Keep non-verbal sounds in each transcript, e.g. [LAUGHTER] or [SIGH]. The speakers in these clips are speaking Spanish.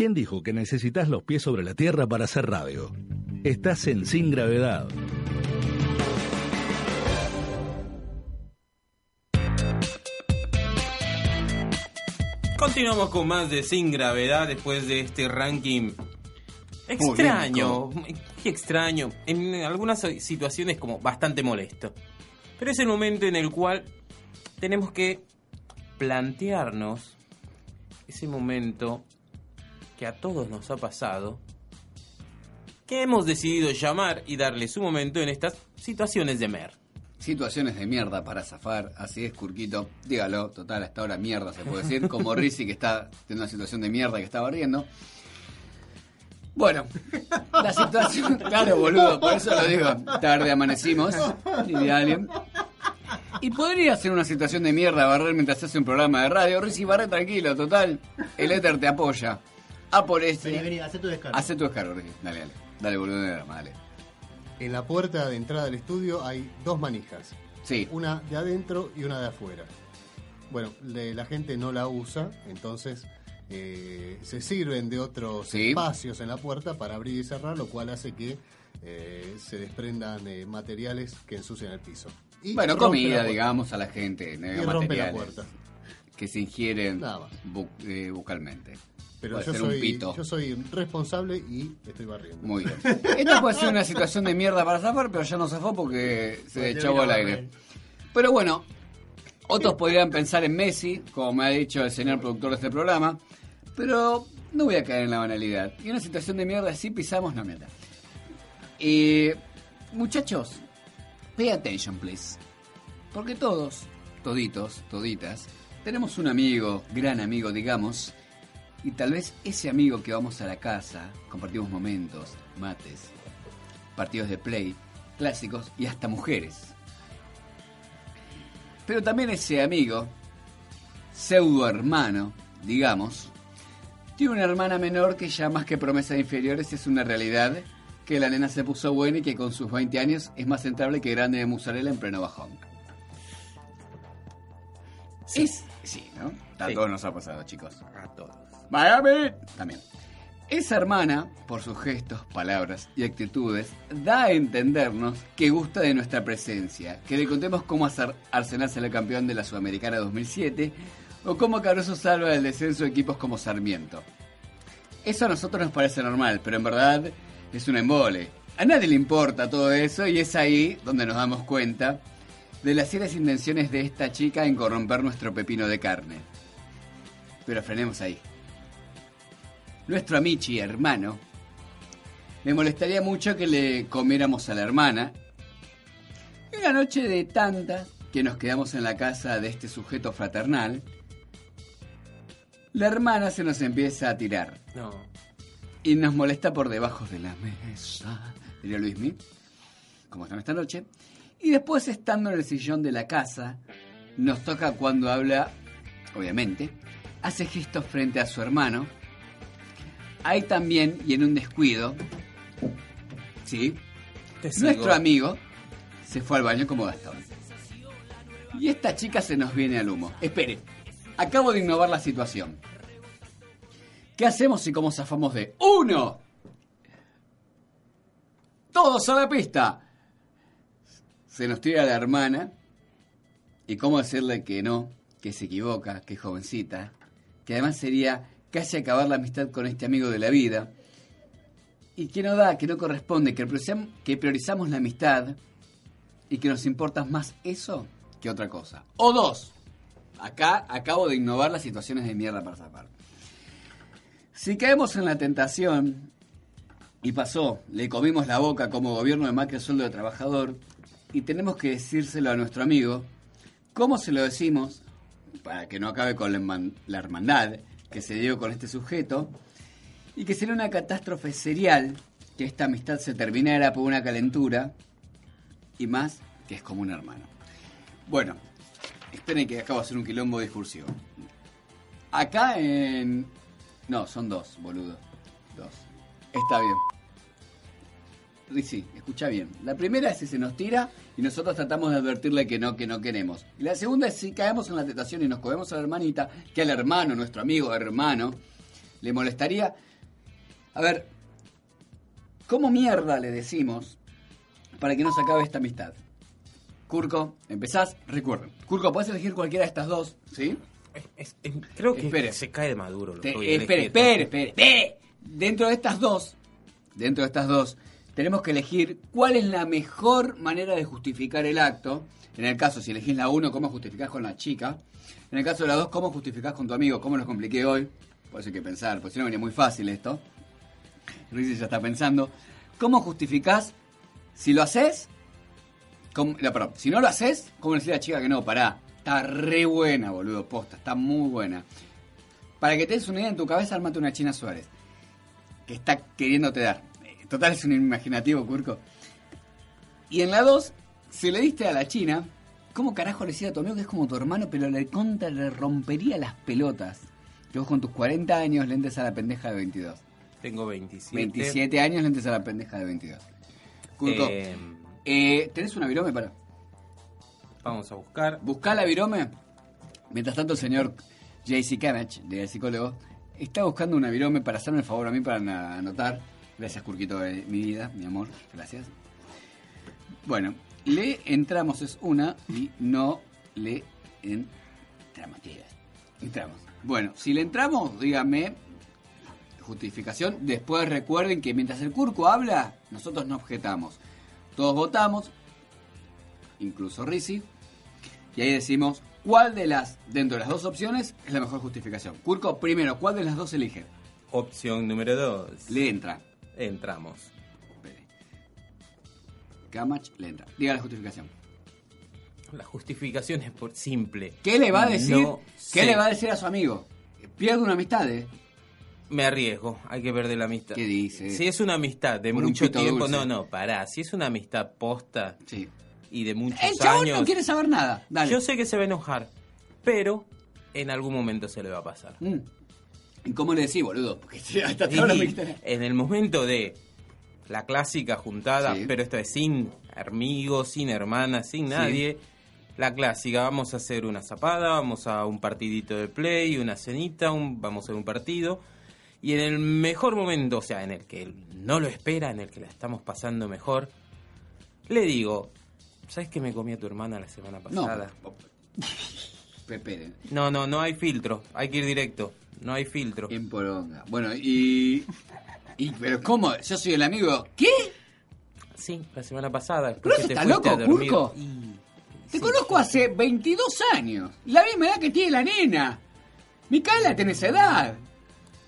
¿Quién dijo que necesitas los pies sobre la tierra para hacer radio? Estás en Sin Gravedad. Continuamos con más de Sin Gravedad después de este ranking extraño, muy extraño, en algunas situaciones como bastante molesto. Pero es el momento en el cual tenemos que plantearnos ese momento que a todos nos ha pasado, que hemos decidido llamar y darle su momento en estas situaciones de mer. Situaciones de mierda para zafar, así es, Curquito. Dígalo, total, hasta ahora mierda se puede decir. Como Rizzi que está teniendo una situación de mierda que estaba riendo. Bueno, [LAUGHS] la situación. Claro, boludo, por eso lo digo. Tarde amanecimos. Y alguien. Y podría ser una situación de mierda barrer mientras hace un programa de radio. Rizzi, barre tranquilo, total. El éter te apoya. A por este. Vení, vení, hacé tu descargo. Hacé tu descargo, Rizzi. Dale, dale. Dale, boludo, dale. En la puerta de entrada del estudio hay dos manijas. Sí. Una de adentro y una de afuera. Bueno, le- la gente no la usa, entonces eh, se sirven de otros Sí. espacios en la puerta para abrir y cerrar, lo cual hace que eh, se desprendan eh, materiales que ensucian el piso. Y Bueno, rompe la comida, puerta. digamos, a la gente. Y rompe la materiales puerta. Que se ingieren Nada más. bu- eh, bucalmente. Pero Puede yo ser un soy, pito. yo soy responsable y estoy barriendo. Muy bien. [LAUGHS] Esta puede ser una situación de mierda para zafar, pero ya no zafó porque se Porque echó al aire. Pero bueno, otros podrían pensar en Messi, como me ha dicho el señor productor de este programa, pero no voy a caer en la banalidad. Y una situación de mierda, si pisamos, no mierda. Y muchachos, pay attention, please. Porque todos, toditos, toditas, tenemos un amigo, gran amigo, digamos, y tal vez ese amigo que vamos a la casa, compartimos momentos, mates, partidos de play, clásicos y hasta mujeres. Pero también ese amigo, pseudo hermano, digamos, tiene una hermana menor que ya más que promesas inferiores es una realidad que la nena se puso buena y que con sus 20 años es más entrable que grande de mozzarella en pleno bajón. Sí. Es- sí, ¿no? A Sí. todos nos ha pasado, chicos. A todos. Miami. También. Esa hermana, por sus gestos, palabras y actitudes, da a entendernos que gusta de nuestra presencia, que le contemos cómo hacer Arsenal ser el campeón de la Sudamericana 2007 o cómo Caruso salva del descenso de equipos como Sarmiento. Eso a nosotros nos parece normal, pero en verdad es un embole. A nadie le importa todo eso y es ahí donde nos damos cuenta de las serias intenciones de esta chica en corromper nuestro pepino de carne. Pero frenemos ahí. Nuestro amichi hermano le molestaría mucho que le comiéramos a la hermana. Y una noche de tantas que nos quedamos en la casa de este sujeto fraternal, la hermana se nos empieza a tirar No. y nos molesta por debajo de la mesa, diría Luismi, como están esta noche. Y después, estando en el sillón de la casa, nos toca cuando habla, obviamente, hace gestos frente a su hermano. Ahí también, y en un descuido, ¿sí? Nuestro amigo se fue al baño como Gastón. Y esta chica se nos viene al humo. Espere, acabo de innovar la situación. ¿Qué hacemos si como zafamos de uno? Todos a la pista. Se nos tira la hermana. ¿Y cómo decirle que no? Que se equivoca, que jovencita. Que además sería casi acabar la amistad con este amigo de la vida y que no da, que no corresponde, que priorizam- que priorizamos la amistad y que nos importa más eso que otra cosa. O dos, acá acabo de innovar las situaciones de mierda para zafar. Si caemos en la tentación, y pasó, le comimos la boca como gobierno de Macri sueldo de trabajador, y tenemos que decírselo a nuestro amigo, ¿cómo se lo decimos? Para que no acabe con la, herman- la hermandad que se dio con este sujeto, y que sería una catástrofe serial que esta amistad se terminara por una calentura y más que es como un hermano. Bueno, esperen que acabo de hacer un quilombo discursivo. Acá en... No, son dos, boludo. Dos. Está bien. Rizzi, escucha bien. La primera es si se nos tira y nosotros tratamos de advertirle que no, que no queremos. Y la segunda es si caemos en la tentación y nos comemos a la hermanita, que al hermano, nuestro amigo hermano, le molestaría. A ver, ¿cómo mierda le decimos para que no se acabe esta amistad? Curco, empezás, recuerden. Curco, puedes elegir cualquiera de estas dos, ¿sí? Es- es- creo que Espere. se cae de maduro. Lo Te- espere, espere, espere, espere. Dentro de estas dos, dentro de estas dos, tenemos que elegir cuál es la mejor manera de justificar el acto. En el caso, si elegís la uno, cómo justificás con la chica. En el caso de la dos, cómo justificás con tu amigo. ¿Cómo lo compliqué hoy? Por eso hay que pensar, porque si no venía muy fácil esto. Rizzi ya está pensando. ¿Cómo justificás si lo haces? ¿Cómo- no, perdón, si no lo haces, ¿cómo decís a la chica que no? Pará, está re buena, boludo, posta, está muy buena. Para que te des una idea en tu cabeza, armate una China Suárez. Que está queriéndote dar. Total, es un imaginativo, Curco. Y en la 2, si le diste a la China, ¿cómo carajo le decía a tu amigo que es como tu hermano, pero le contra le rompería las pelotas? Que vos con tus 40 años le entres a la pendeja de 22. Tengo 27. 27 años le entres a la pendeja de 22. Curco, Eh, eh, ¿tenés una virome para? vamos a buscar. Buscá la virome. Mientras tanto, el señor JC Camach, del psicólogo, está buscando una virome para hacerme el favor a mí para anotar. Gracias, Curquito de mi vida, mi amor. Gracias. Bueno, le entramos es una y no le entramos. Entramos. Bueno, si le entramos, dígame justificación. Después recuerden que mientras el Curco habla, nosotros no objetamos. Todos votamos, incluso Rizzi, y ahí decimos cuál de las, dentro de las dos opciones, es la mejor justificación. Curco, primero, ¿cuál de las dos elige? Opción número 2. Le entra. Entramos. Camach le entra. Diga la justificación. La justificación es por simple. ¿Qué le va a decir? No ¿Qué sé. le va a decir a su amigo? Pierde una amistad, ¿eh? Me arriesgo, hay que perder la amistad. ¿Qué dice? Si es una amistad de Por mucho tiempo, dulce. no, no, pará. Si es una amistad posta Sí. y de muchos El chabón años, no quiere saber nada. Dale. yo sé que se va a enojar, pero en algún momento se le va a pasar. Mm. ¿Y cómo le decís, boludo? Porque hasta ahora me en el momento de la clásica juntada, Sí. pero esto es sin amigos, sin hermanas, sin Sí. nadie. La clásica, vamos a hacer una zapada, vamos a un partidito de play, una cenita, un, vamos a hacer un partido. Y en el mejor momento, o sea, en el que no lo espera, en el que la estamos pasando mejor, le digo, ¿sabes que me comí a tu hermana la semana pasada? [LAUGHS] No, no, no hay filtro, hay que ir directo, no hay filtro. En poronga. Bueno, y... y ¿Pero cómo? Yo soy el amigo... ¿Qué? Sí, la semana pasada. ¿Pero eso te está loco. Curco? Y- Te sí, conozco sí. hace 22 años. La misma edad que tiene la nena. Micaela tiene esa edad.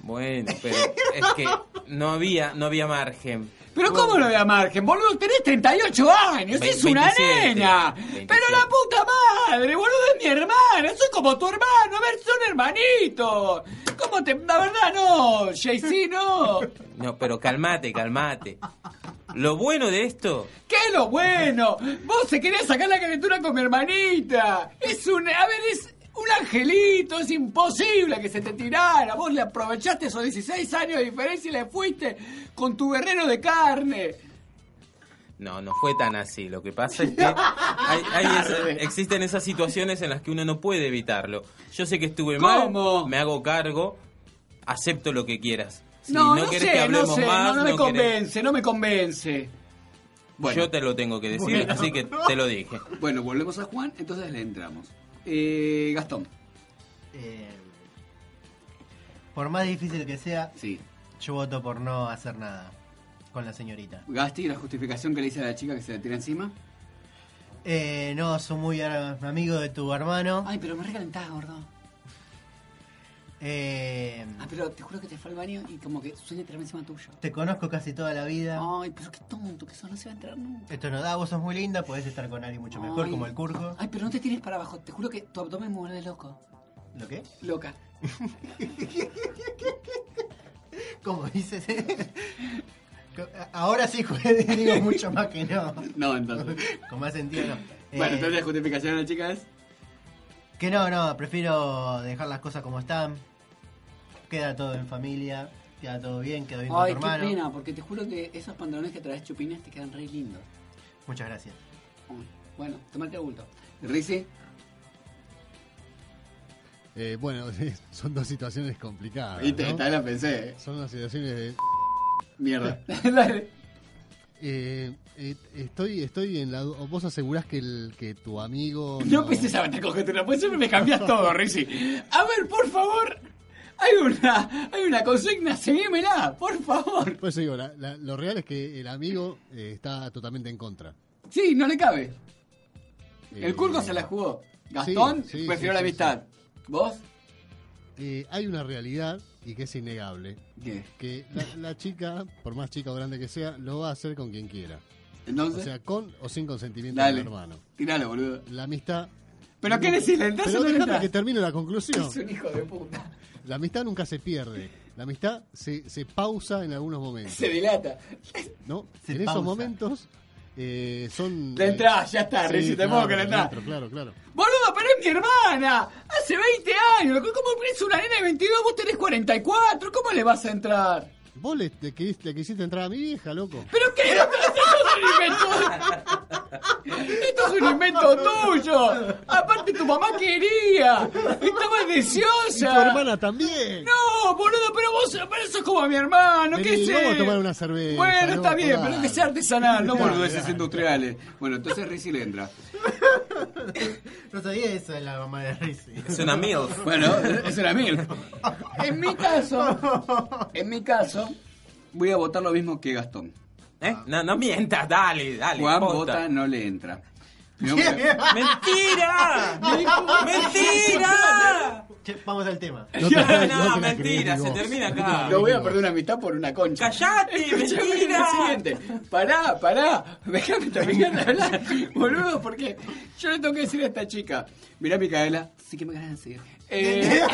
Bueno, pero es que no había, no había margen. Pero ¿cómo no había margen? Boludo, tenés 38 años, Ve- es una 27, nena. 27. Pero la puta madre, boludo, es mi hermana. Soy como tu hermano, a ver, son hermanitos. ¿Cómo te...? La verdad, no, JC, no. No, pero calmate, calmate. Lo bueno de esto, ¿Qué es lo bueno? Vos se querés sacar la calentura con mi hermanita. Es un... A ver, es un angelito. Es imposible que se te tirara. Vos le aprovechaste esos 16 años de diferencia y le fuiste con tu guerrero de carne. no, no fue tan así. Lo que pasa es que [LAUGHS] hay- hay esa- existen esas situaciones en las que uno no puede evitarlo. Yo sé que estuve ¿Cómo? mal, me hago cargo, acepto lo que quieras. Si no, no, querés que sé, no sé. más, no, no me querés- convence, no me convence. Bueno, Yo te lo tengo que decir, Bueno. así que te lo dije. bueno, volvemos a Juan, entonces le entramos. Eh, Gastón, Eh, por más difícil que sea, sí. yo voto por no hacer nada con la señorita. Gasti, la justificación que le hice a la chica que se le tira encima. Eh, no, soy muy amigo de tu hermano. Ay, pero me recalentás, gordo. Eh, Ah, pero te juro que te fue al baño y como que sueña tirarme encima tuyo. te conozco casi toda la vida. Ay, pero qué tonto que eso no se va a enterar nunca. Esto no da, vos sos muy linda, podés estar con alguien mucho mejor, Ay. como el Curco. Ay, pero no te tires para abajo. Te juro que tu abdomen me vuelve loco. ¿Lo qué? Loca. [LAUGHS] ¿Cómo dices? [LAUGHS] Ahora sí digo mucho más que no. No, entonces. Con más sentido no. [LAUGHS] Bueno, Eh, entonces la justificación de la chica es. Que no, no, prefiero dejar las cosas como están. Queda todo en familia, queda todo bien, queda bien con Ay, tu qué hermano. pena, porque te juro que esos pantalones que traes chupines te quedan re lindos. Muchas gracias. Bueno, tomate bulto. Rizzi, Eh, bueno, [LAUGHS] son dos situaciones complicadas. Viste, ¿no? esta vez la pensé. eh. Son dos situaciones de... Mierda. [LAUGHS] Dale. Eh, eh, estoy, estoy en la... Vos asegurás que, el, que tu amigo... No empieces a meter conjetura, pues siempre me cambias [LAUGHS] todo, Rizzi. A ver, por favor. Hay una, hay una consigna, seguímela, por favor. Pues digo, la- la- lo real es que el amigo eh, está totalmente en contra. Sí, no le cabe. El Eh, Curco se la jugó. Gastón sí, sí, prefirió sí, la amistad. ¿Vos? eh, hay una realidad, y que es innegable, ¿Qué? que la, la chica, por más chica o grande que sea, lo va a hacer con quien quiera. O Entonces, sea, con o sin consentimiento Dale. del hermano. tiralo, boludo. La amistad... ¿Pero qué decís? ¿Le entras Pero o no déjame que termine la conclusión. Es un hijo de puta. La amistad nunca se pierde. La amistad se, se pausa en algunos momentos. Se dilata. ¿no? Se en esos momentos eh, son... Le entrás, ya está, Sí, te claro, que le entro, Claro, claro. Boludo, pero es mi hermana. Hace 20 años. ¿Cómo es una nena de 22? Vos tenés 44. ¿Cómo le vas a entrar? Vos le, le quisiste, le quisiste entrar a mi vieja, loco. ¿Pero qué? Esto es un invento. Esto es un invento tuyo. Aparte, tu mamá quería. Estaba Y deseosa. tu hermana también. No, boludo, pero vos pero sos como mi hermano, ¿qué sé? vamos a tomar una cerveza, Bueno, no, está bien, pero que sea artesanal, no boludeces industriales. Bueno, entonces Rizzi le entra. No sabía eso de la mamá de Rizzi. Es una MILF. Bueno, eso era mil. En mi caso, en mi caso, voy a votar lo mismo que Gastón. ¿Eh? No, no mientas, dale, dale. Juan vota, no le entra. [LAUGHS] Mi hombre- ¡Mentira! Che, vamos al tema. No te- [LAUGHS] No, no te la mentira, se termina acá. la No crees voy a perder una amistad por una concha. ¡Callate, [LAUGHS] mentira! lo siguiente. Pará, pará. Déjame terminar de hablar. Boludo, porque yo le tengo que decir a esta chica. Mirá, Micaela. Sí que me ganas de seguir. Eh, [LAUGHS]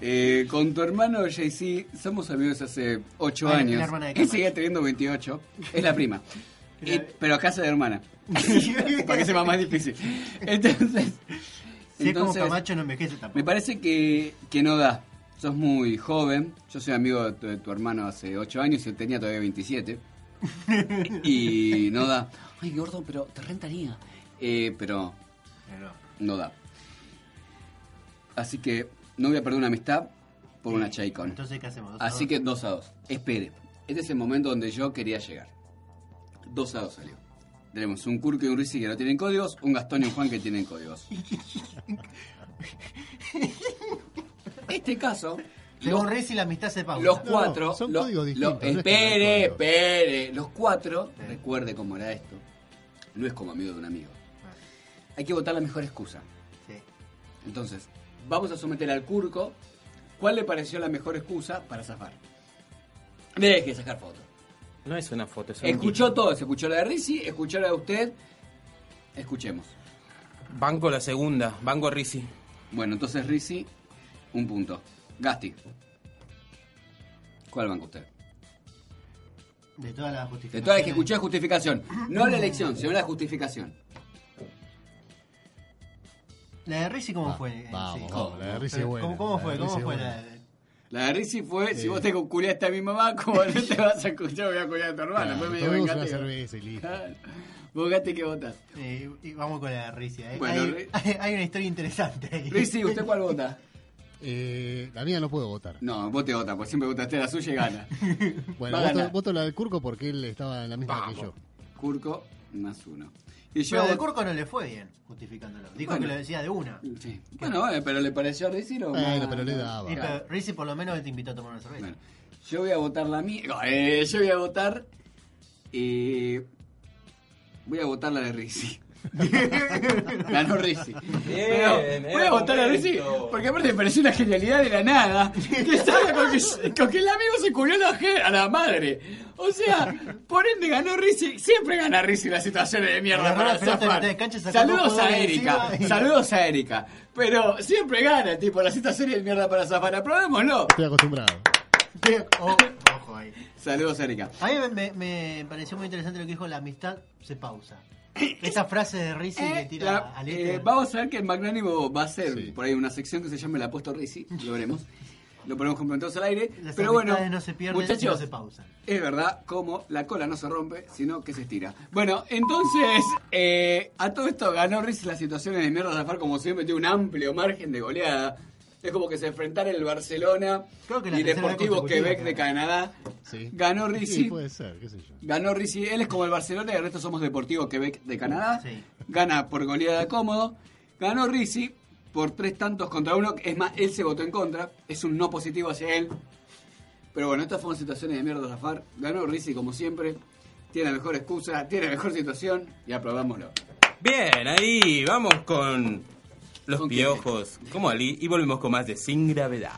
eh, con tu hermano JC somos amigos hace 8 Ay, la años. hermana de Él Camacho. sigue teniendo 28. Es la prima. Y- pero a casa de hermana. [LAUGHS] Para que sea más difícil. Entonces. Si es como entonces- Camacho, no envejece tampoco. me parece que, que no da. Sos muy joven. Yo soy amigo de tu, de tu hermano hace 8 años y él tenía todavía 27. [LAUGHS] y no da. Ay, gordo, pero te rentaría. Eh, pero Pero no da. Así que no voy a perder una amistad por una Chaycon. Entonces, ¿qué hacemos? ¿Dos a Así dos? que 2 a 2. Espere. Este es el momento donde yo quería llegar. 2 a 2 salió. Tenemos un Kurko y un Rizzi que no tienen códigos, un Gastón y un Juan que tienen códigos. [LAUGHS] Este caso, Según los, Rizzi, la amistad se pausa. los No, cuatro. son lo- códigos lo- distintos, no es que no hay espere, códigos. espere. Los cuatro, Sí. recuerde cómo era esto. No es como amigo de un amigo. Hay que votar la mejor excusa. Sí. Entonces, vamos a someter al Curco. ¿Cuál le pareció la mejor excusa para zafar? Deje de sacar fotos. No es una foto, es un Escuchó todo, se escuchó la de Rizzi, escuchó la de usted. Escuchemos. Banco la segunda, banco Rizzi. Bueno, entonces Rizzi, un punto. Gasti. ¿Cuál banca usted? De todas las justificaciones. De todas las que escuché es justificación. No la elección, sino la justificación. La de Rizzi, ¿cómo Va- fue? Vamos, sí. vamos, la de Rizzi Pero, buena. ¿Cómo, cómo la fue? ¿Cómo fue la de- La de Rizzi fue, si vos te culiaste a mi mamá, como no te vas a escuchar, voy a culiar a tu hermana. Claro, Fue medio tomemos una cerveza y listo. Claro. Vos, Gasti, ¿qué votás? Eh, y vamos con la de Rizzi. ¿eh? Bueno, hay, hay- una historia interesante ahí. Rizzi, ¿usted cuál vota? Eh, la mía no puedo votar. No, vos te votas, pues siempre votaste la suya y gana. Bueno, voto, voto la del Curco porque él estaba en la misma Vamos. que yo. Curco, más uno. Y yo Pero de Curco no le fue bien justificándolo. Dijo Bueno. que lo decía de una. Sí. Bueno, eh, pero le pareció a Rizzi lo Bueno, pero le daba. Y pero Rizzi por lo menos te invitó a tomar una cerveza. Bueno, yo voy a votar la mía. eh, yo voy a votar. eh, voy a votar la de Rizzi. [LAUGHS] Ganó Rizzi. Pero voy a votar a Rizzi porque aparte me pareció una genialidad de la nada. Que salga con que, con que el amigo se culió a la, je- a la madre. O sea, por ende ganó Rizzi. Siempre gana Rizzi las situaciones de mierda para zafar. Saludos dos a Erika. Saludos a Erika. Pero siempre gana, tipo, las situaciones de mierda para zafar. Aprobémoslo. Estoy acostumbrado. Oh, ojo ahí. Saludos a Erika. A mí me, me- me pareció muy interesante lo que dijo, la amistad se pausa. Esa frase de Rizzi que Eh, tira la- al eh, vamos a ver que el Magnánimo va a hacer Sí. por ahí una sección que se llame La Apuesto Rizzi, lo veremos. lo ponemos complementos al aire. Las pero bueno, no se pierden, muchachos, no se pausan. es verdad, como la cola no se rompe, sino que se estira. Bueno, entonces, eh, a todo esto ganó Riz las situaciones de mierda Zafar, como siempre, tiene un amplio margen de goleada. Es como que se enfrentara el Barcelona Creo que y Deportivo Quebec de. Canadá. Sí. Ganó Sí, Rizzi. puede ser, qué sé yo. Ganó Rizzi, él es como el Barcelona y el resto somos Deportivo Quebec de Canadá. Sí. Gana por goleada cómodo. Ganó Rizzi por tres tantos contra uno. Es más, él se votó en contra. Es un no positivo hacia él. Pero bueno, estas fueron situaciones de mierda Zafar. Ganó Rizzi como siempre. Tiene la mejor excusa, tiene la mejor situación y aplaudámoslo. Bien, ahí vamos con los ¿Con piojos, como Ali, y volvemos con más de Sin Gravedad.